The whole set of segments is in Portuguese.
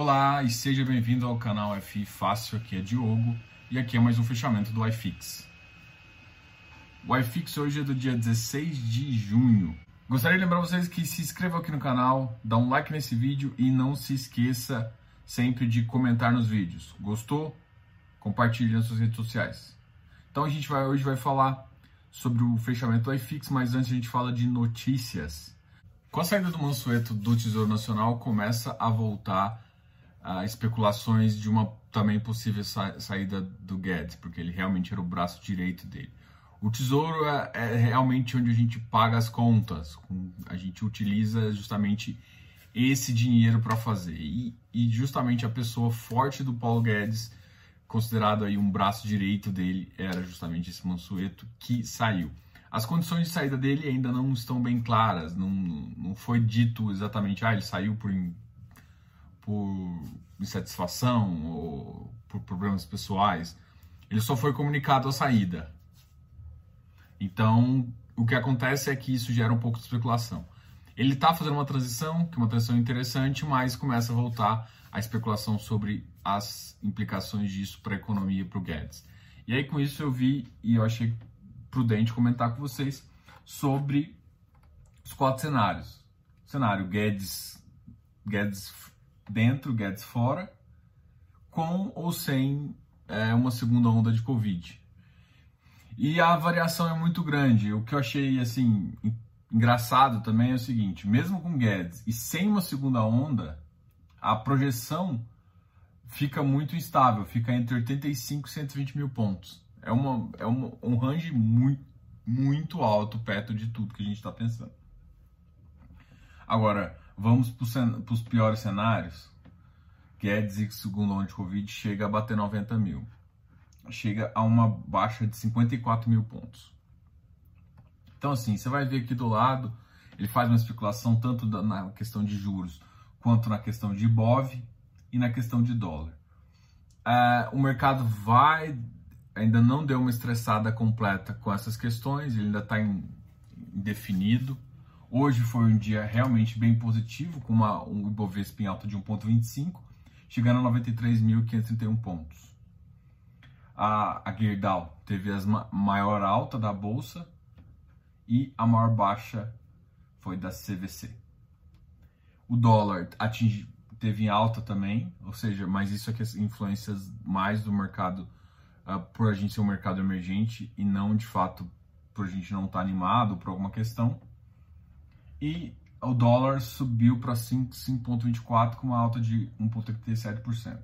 Olá e seja bem-vindo ao canal FI Fácil, aqui é Diogo e aqui é mais um fechamento do iFix. O iFix hoje é do dia 16 de junho. Gostaria de lembrar vocês que se inscrevam aqui no canal, dá um like nesse vídeo e não se esqueça sempre de comentar nos vídeos. Gostou? Compartilhe nas suas redes sociais. Então a gente vai hoje vai falar sobre o fechamento do iFix, mas antes a gente fala de notícias. Com a saída do Mansueto do Tesouro Nacional, começa a voltar a especulações de uma também possível sa saída do Guedes, porque ele realmente era o braço direito dele. O Tesouro é, é realmente onde a gente paga as contas, a gente utiliza justamente esse dinheiro para fazer. E, e, justamente a pessoa forte do Paulo Guedes, considerado aí um braço direito dele, era justamente esse Mansueto que saiu. As condições de saída dele ainda não estão bem claras, não, não foi dito exatamente, ah, ele saiu por, por insatisfação ou por problemas pessoais. Ele só foi comunicado a saída. Então, o que acontece é que isso gera um pouco de especulação. Ele está fazendo uma transição, que é uma transição interessante, mas começa a voltar a especulação sobre as implicações disso para a economia e para o Guedes. E aí, com isso, eu vi e eu achei prudente comentar com vocês sobre os quatro cenários. Cenário Guedes, Guedes dentro, Guedes fora, com ou sem é, uma segunda onda de Covid. E a variação é muito grande. O que eu achei assim engraçado também é o seguinte: mesmo com Guedes e sem uma segunda onda, a projeção fica muito instável, fica entre 85 e 120 mil pontos é, uma, é uma, um range muito, muito alto perto de tudo que a gente está pensando. Agora, vamos para os piores cenários. Guedes e segundo onda de Covid chega a bater 90 mil. Chega a uma baixa de 54 mil pontos. Então, assim, você vai ver aqui do lado, ele faz uma especulação tanto na questão de juros quanto na questão de IBOV e na questão de dólar. Uh, o mercado vai ainda não deu uma estressada completa com essas questões, ele ainda está indefinido. Hoje foi um dia realmente bem positivo, com uma, um Ibovespa em alta de 1,25, chegando a 93.531 pontos. A, a Gerdau teve a maior alta da bolsa e a maior baixa foi da CVC. O dólar atingi, teve em alta também, ou seja, mas isso é influências mais do mercado uh, por a gente ser um mercado emergente e não de fato por a gente não estar tá animado por alguma questão. E o dólar subiu para 5,24 com uma alta de 1,37%.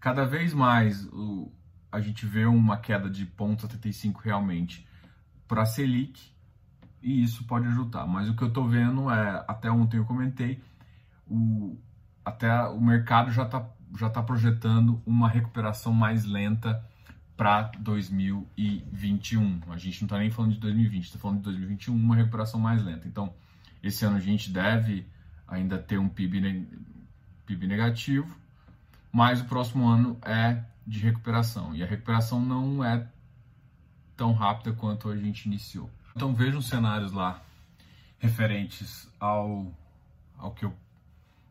Cada vez mais o, a gente vê uma queda de 0,75 realmente para a Selic e isso pode ajudar. Mas o que eu estou vendo é, até ontem eu comentei, o, até o mercado já está já está projetando uma recuperação mais lenta para 2021. A gente não está nem falando de 2020, está falando de 2021, uma recuperação mais lenta. Então, esse ano a gente deve ainda ter um PIB, PIB negativo, mas o próximo ano é de recuperação. E a recuperação não é tão rápida quanto a gente iniciou. Então vejam cenários lá referentes ao, ao que eu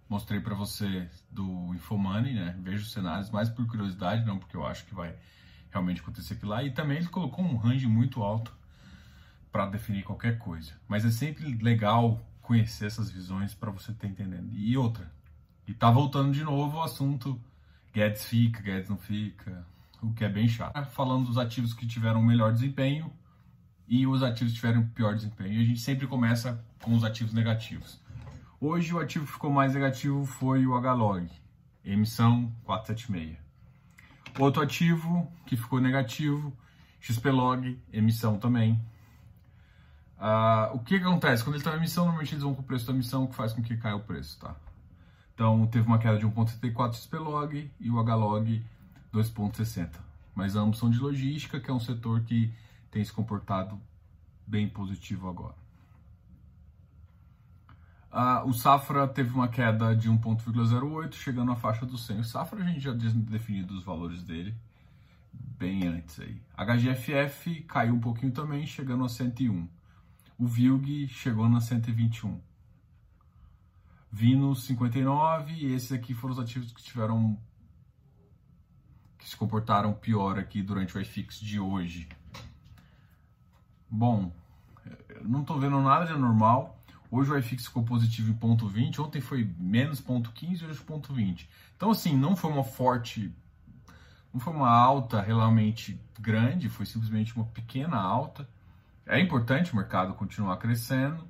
mostrei para você do Infomoney, né? Vejo os cenários mais por curiosidade, não porque eu acho que vai realmente acontecer lá. E também ele colocou um range muito alto para definir qualquer coisa. Mas é sempre legal conhecer essas visões para você estar entendendo. E outra, e tá voltando de novo o assunto Guedes fica, Guedes não fica, o que é bem chato. Falando dos ativos que tiveram melhor desempenho e os ativos que tiveram pior desempenho. A gente sempre começa com os ativos negativos. Hoje o ativo que ficou mais negativo foi o HLOG, emissão 476. Outro ativo que ficou negativo, XPlog, emissão também. Uh, o que, acontece? Quando ele está em emissão, normalmente eles vão com o preço da emissão, que faz com que caia o preço, tá? Então teve uma queda de 1.74 XPlog e o HLOG 2.60. Mas ambos são de logística, que é um setor que tem se comportado bem positivo agora. Uh, o Safra teve uma queda de 1,08, chegando à faixa do 100. O Safra a gente já definiu os valores dele bem antes aí. HGFF caiu um pouquinho também, chegando a 101. O VILG chegou na 121. Vino 59 e esses aqui foram os ativos que tiveram que se comportaram pior aqui durante o iFix de hoje. Bom, não estou vendo nada de anormal. Hoje o iFix ficou positivo em ponto 20, ontem foi menos ponto 15, hoje ponto 20. Então assim, não foi uma forte, não foi uma alta realmente grande, foi simplesmente uma pequena alta. É importante o mercado continuar crescendo.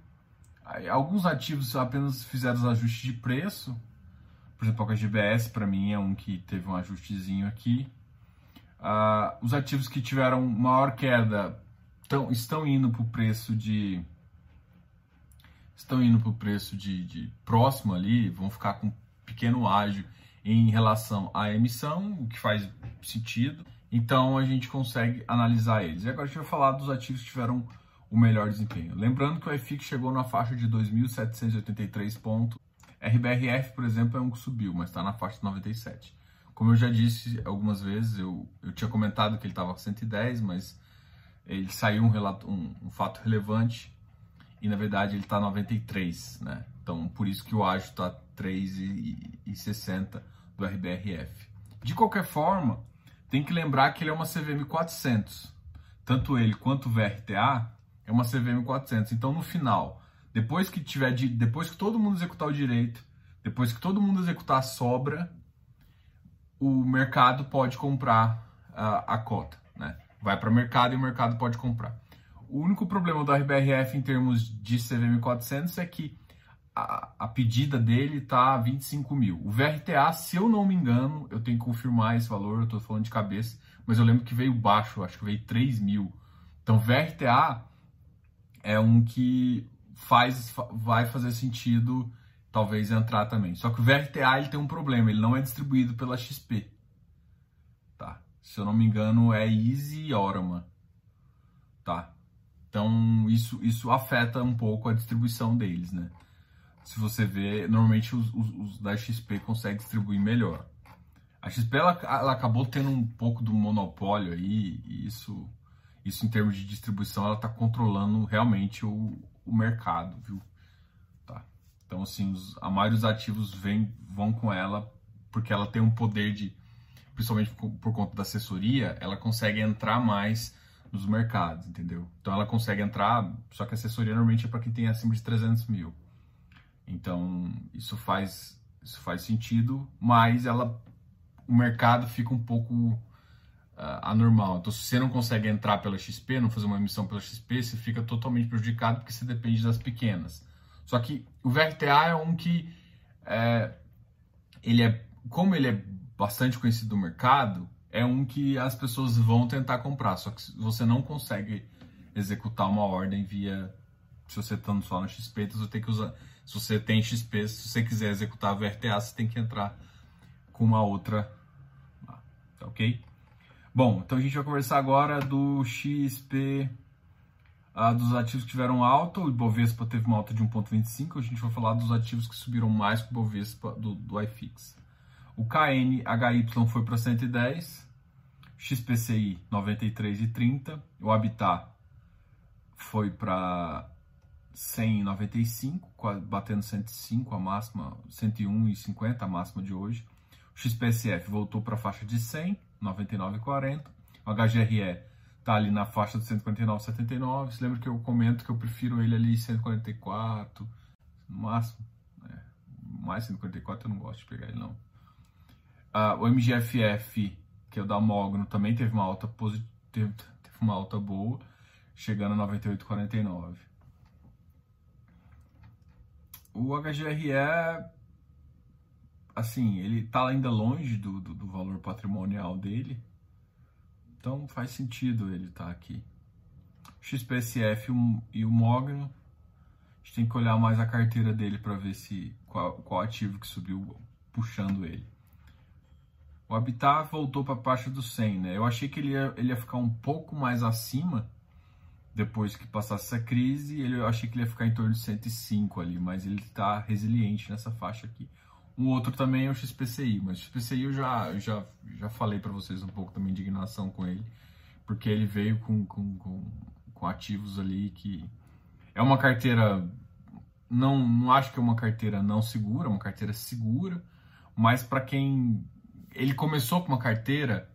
Alguns ativos apenas fizeram os ajustes de preço. Por exemplo, a GBS para mim é um que teve um ajustezinho aqui. Uh, os ativos que tiveram maior queda tão, estão indo para o preço de estão indo para o preço de, de, próximo ali, vão ficar com pequeno ágio em relação à emissão, o que faz sentido. Então a gente consegue analisar eles. E agora a gente vai falar dos ativos que tiveram o melhor desempenho. Lembrando que o IFIX chegou na faixa de 2.783 pontos. RBRF, por exemplo, é um que subiu, mas está na faixa de 97. Como eu já disse algumas vezes, eu, eu tinha comentado que ele estava com 110, mas ele saiu um, relato, um, um fato relevante e na verdade ele está 93, né? Então por isso que o ágio está 3,60 do RBRF. De qualquer forma, tem que lembrar que ele é uma CVM 400. Tanto ele quanto o VRTA é uma CVM 400. Então no final, depois que tiver de, depois que todo mundo executar o direito, depois que todo mundo executar a sobra, o mercado pode comprar a, a cota, né? Vai para o mercado e o mercado pode comprar. O único problema do RBRF em termos de CVM 400 é que a, a pedida dele está 25 mil. O VRTA, se eu não me engano, eu tenho que confirmar esse valor, eu estou falando de cabeça, mas eu lembro que veio baixo, acho que veio 3 mil. Então, VRTA é um que faz, vai fazer sentido talvez entrar também. Só que o VRTA ele tem um problema, ele não é distribuído pela XP. Tá? Se eu não me engano, é Easy e Orama. Tá? Então, isso, isso afeta um pouco a distribuição deles, né? Se você vê, normalmente os, os, os da XP conseguem distribuir melhor. A XP ela, ela, acabou tendo um pouco do monopólio aí, e isso, isso em termos de distribuição, ela está controlando realmente o, o mercado, viu? Tá. Então, assim, os, a maioria dos ativos vem, vão com ela porque ela tem um poder de, principalmente por, por conta da assessoria, ela consegue entrar mais nos mercados, entendeu? Então ela consegue entrar, só que a assessoria normalmente é para quem tem acima de 300 mil. Então isso faz, isso faz sentido, mas ela, o mercado fica um pouco uh, anormal. Então se você não consegue entrar pela XP, não fazer uma emissão pela XP, você fica totalmente prejudicado porque você depende das pequenas. Só que o VRTA é um que é, ele é, como ele é bastante conhecido no mercado, é um que as pessoas vão tentar comprar, só que você não consegue executar uma ordem via se você estando só no XP, então você tem que usar. Se você tem XP, se você quiser executar a VRTA, você tem que entrar com uma outra. Tá ok? Bom, então a gente vai conversar agora do XP, ah, dos ativos que tiveram alta. O Ibovespa teve uma alta de 1,25. A gente vai falar dos ativos que subiram mais que o Ibovespa do, do iFix. O KNHY foi para 110. XPCI 93,30, o Habitat foi para 195, batendo 105 a máxima, 101,50 a máxima de hoje. O XPSF voltou para a faixa de 100, 99,40. O HGRE está ali na faixa de 149,79. Se lembra que eu comento que eu prefiro ele ali 144, no máximo. Né? Mais 144 eu não gosto de pegar ele não. Uh, o MGFF que é o da Mogno, também teve uma alta positiva, teve, uma alta boa, chegando a 98,49. O HGRE, assim, ele está ainda longe do, do, do, valor patrimonial dele, então faz sentido ele estar tá aqui. XPSF e o Mogno, a gente tem que olhar mais a carteira dele para ver se qual, qual ativo que subiu puxando ele. O Habitat voltou para a faixa do 100, né? Eu achei que ele ia, ele ia ficar um pouco mais acima depois que passasse essa crise. Ele, eu achei que ele ia ficar em torno de 105 ali, mas ele está resiliente nessa faixa aqui. Um outro também é o XPCI, mas o XPCI eu já, eu já, já falei para vocês um pouco da minha indignação com ele, porque ele veio com, com, com, com ativos ali que é uma carteira não, não acho que é uma carteira não segura, é uma carteira segura, mas para quem ele começou com uma carteira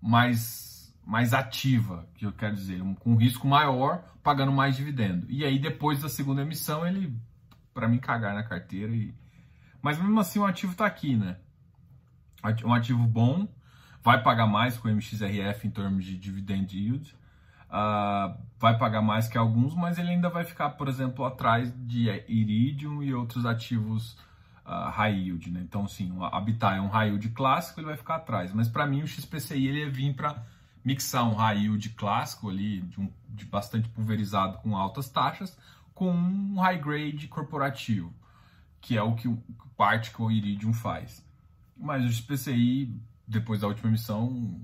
mais, mais ativa, que eu quero dizer, um, com risco maior, pagando mais dividendo. E aí depois da segunda emissão ele, para mim, cagar na carteira. E... Mas mesmo assim o ativo está aqui, né? Um ativo bom, vai pagar mais com o MXRF em termos de dividend yield. Uh, vai pagar mais que alguns, mas ele ainda vai ficar, por exemplo, atrás de Iridium e outros ativos uh, high yield, né? Então, sim, o Habitat é um high yield clássico, ele vai ficar atrás. Mas para mim o XPCI ele ia vir para mixar um high yield clássico ali, de, um, de bastante pulverizado com altas taxas, com um high grade corporativo, que é o que parte que o Iridium faz. Mas o XPCI, depois da última emissão,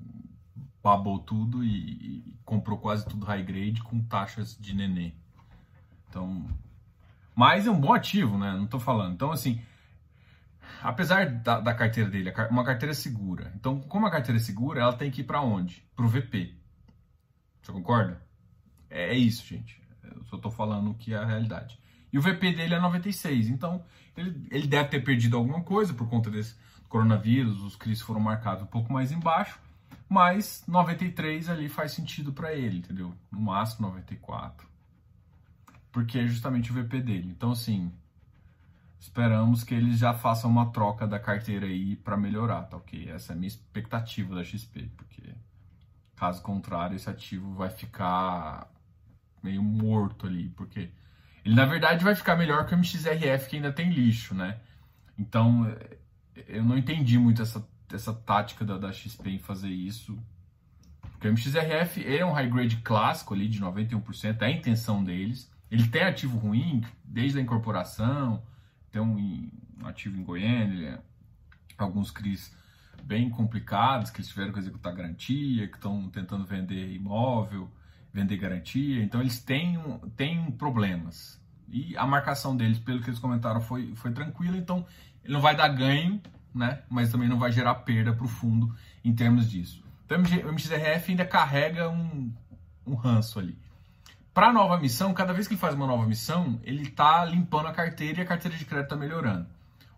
babou tudo e, e comprou quase tudo high grade com taxas de nenê. Então, mas é um bom ativo, né? Não estou falando. Então, assim, apesar da, da, carteira dele, uma carteira segura. Então, como a carteira é segura, ela tem que ir para onde? Para o VP. Você concorda? É, é, isso, gente. Eu só estou falando que é a realidade. E o VP dele é 96. Então, ele, ele deve ter perdido alguma coisa por conta desse coronavírus. Os CRIs foram marcados um pouco mais embaixo. Mas 93 ali faz sentido para ele, entendeu? No máximo 94. Porque é justamente o VP dele. Então, assim, Esperamos que eles já façam uma troca da carteira aí para melhorar, tá ok? Essa é a minha expectativa da XP, porque caso contrário, esse ativo vai ficar meio morto ali, porque ele na verdade vai ficar melhor que o MXRF que ainda tem lixo, né? Então eu não entendi muito essa, essa tática da, da XP em fazer isso. Porque o MXRF é um high grade clássico ali de 91%, é a intenção deles. Ele tem ativo ruim desde a incorporação um ativo em Goiânia, alguns CRIs bem complicados, que eles tiveram que executar garantia, que estão tentando vender imóvel, vender garantia, então eles têm, têm problemas. E a marcação deles, pelo que eles comentaram, foi, foi tranquila, então ele não vai dar ganho, né? mas também não vai gerar perda para o fundo em termos disso. Então o MXRF ainda carrega um, um ranço ali. Para nova missão, cada vez que ele faz uma nova missão, ele está limpando a carteira e a carteira de crédito está melhorando.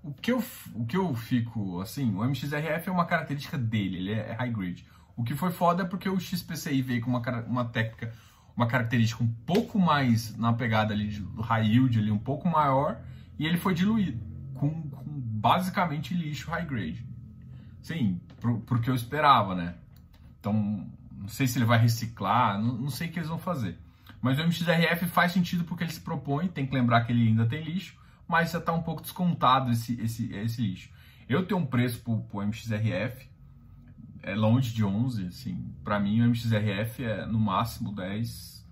O que, eu, o que eu fico, assim, o MXRF é uma característica dele, ele é high grade. O que foi foda é porque o XPCI veio com uma, uma técnica, uma característica um pouco mais na pegada ali do high yield, ali, um pouco maior, e ele foi diluído com, com basicamente lixo high grade. Sim, pro, pro que eu esperava, né? Então, não sei se ele vai reciclar, não, não sei o que eles vão fazer. Mas o MXRF faz sentido porque ele se propõe, tem que lembrar que ele ainda tem lixo, mas já está um pouco descontado esse, esse, esse lixo. Eu tenho um preço para o MXRF, é longe de 11, assim, para mim o MXRF é no máximo 10,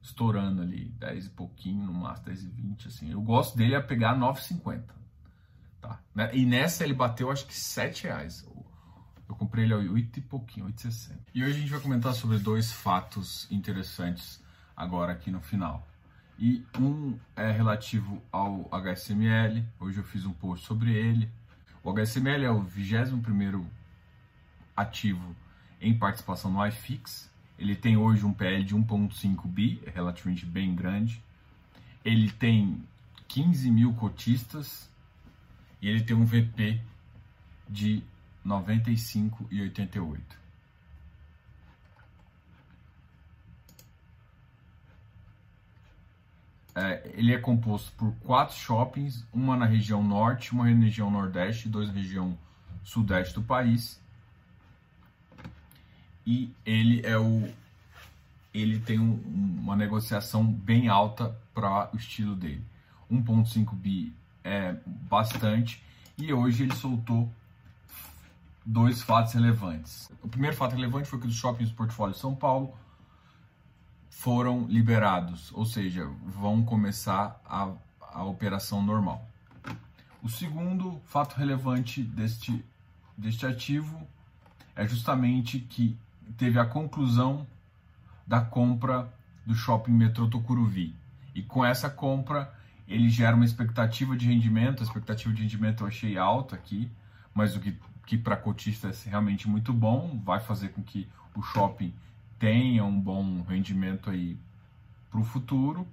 estourando ali, 10 e pouquinho, no máximo 10 e 20, assim. Eu gosto dele a pegar 9,50, tá? E nessa ele bateu acho que 7 reais. Eu comprei ele a 8 e pouquinho, 8,60. E hoje a gente vai comentar sobre dois fatos interessantes agora aqui no final. E um é relativo ao HSML, hoje eu fiz um post sobre ele. O HSML é o 21º ativo em participação no iFix. Ele tem hoje um PL de 1.5 bi, é relativamente bem grande. Ele tem 15 mil cotistas e ele tem um VP de 95,88. É, ele é composto por quatro shoppings, uma na região norte, uma na região nordeste, dois na região sudeste do país. E ele é o ele tem um, uma negociação bem alta para o estilo dele. 1.5 bi é bastante e hoje ele soltou dois fatos relevantes. O primeiro fato relevante foi que os shoppings do portfólio São Paulo foram liberados, ou seja, vão começar a, a operação normal. O segundo fato relevante deste, deste ativo é justamente que teve a conclusão da compra do shopping metrô Tocuruvi. E com essa compra, ele gera uma expectativa de rendimento. A expectativa de rendimento eu achei alta aqui, mas o que, que para cotista é realmente muito bom, vai fazer com que o shopping tenha um bom rendimento aí para o futuro.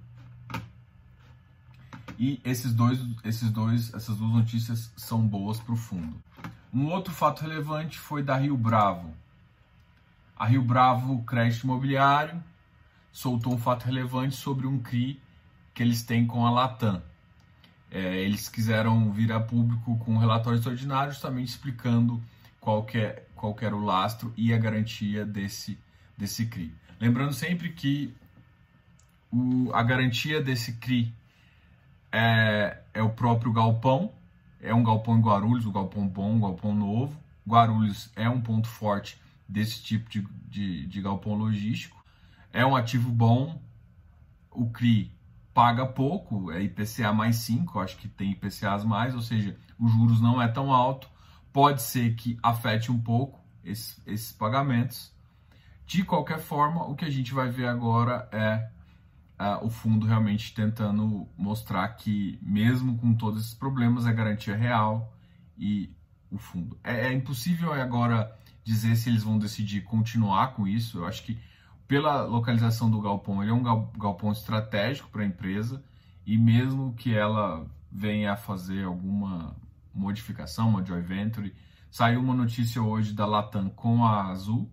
E esses dois, esses dois, essas duas notícias são boas para o fundo. Um outro fato relevante foi da Rio Bravo. A Rio Bravo Crédito Imobiliário soltou um fato relevante sobre um CRI que eles têm com a Latam. É, eles quiseram vir a público com um relatório extraordinário, justamente explicando qual é, qual era o lastro e a garantia desse, desse CRI. Lembrando sempre que o, a garantia desse CRI é, é o próprio galpão, é um galpão em Guarulhos, um galpão bom, um galpão novo. Guarulhos é um ponto forte desse tipo de, de, de galpão logístico. É um ativo bom, o CRI paga pouco, é IPCA mais 5, acho que tem IPCAs mais, ou seja, os juros não é tão alto, pode ser que afete um pouco esses, esses pagamentos. De qualquer forma, o que a gente vai ver agora é uh, o fundo realmente tentando mostrar que, mesmo com todos esses problemas, a garantia real e o fundo. É, é impossível agora dizer se eles vão decidir continuar com isso. Eu acho que pela localização do galpão, ele é um galpão estratégico para a empresa e mesmo que ela venha a fazer alguma modificação, uma joint venture, saiu uma notícia hoje da Latam com a Azul.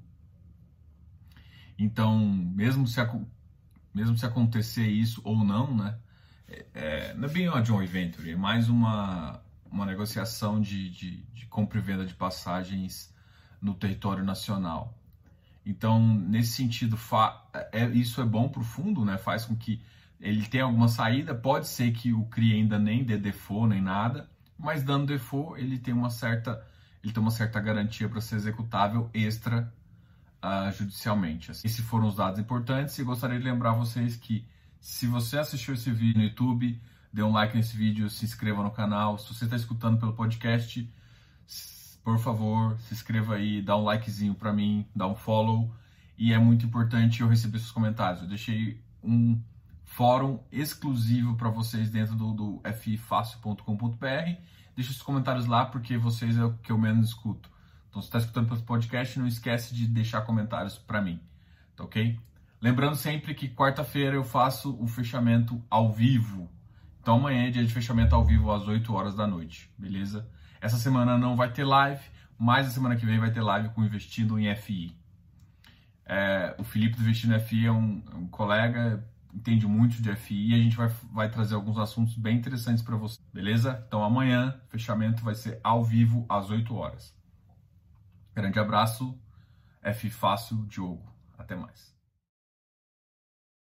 Então, mesmo se, mesmo se acontecer isso ou não, né, é, é não é bem uma joint venture, é mais uma, uma negociação de, de, de compra e venda de passagens no território nacional. Então, nesse sentido, é, isso é bom para o fundo, né? faz com que ele tenha alguma saída. Pode ser que o CRI ainda nem dê default nem nada, mas dando default, ele tem uma certa, ele tem uma certa garantia para ser executável extra judicialmente. Assim. Esses foram os dados importantes e gostaria de lembrar vocês que se você assistiu esse vídeo no YouTube, dê um like nesse vídeo, se inscreva no canal. Se você está escutando pelo podcast, por favor, se inscreva aí, dá um likezinho para mim, dá um follow. E é muito importante eu receber seus comentários. Eu deixei um fórum exclusivo para vocês dentro do, do fifácil.com.br. Deixe os comentários lá porque vocês é o que eu menos escuto. Então, se está escutando pelo podcast, não esquece de deixar comentários para mim, tá ok? Lembrando sempre que quarta-feira eu faço o fechamento ao vivo. Então amanhã é dia de fechamento ao vivo às 8 horas da noite, beleza? Essa semana não vai ter live, mas a semana que vem vai ter live com Investindo em FI. É, o Felipe do Investindo FI é um, é um, colega, entende muito de FI e a gente vai, vai trazer alguns assuntos bem interessantes para você, beleza? Então amanhã, fechamento vai ser ao vivo às 8 horas. Grande abraço, F Fácil Diogo. Até mais.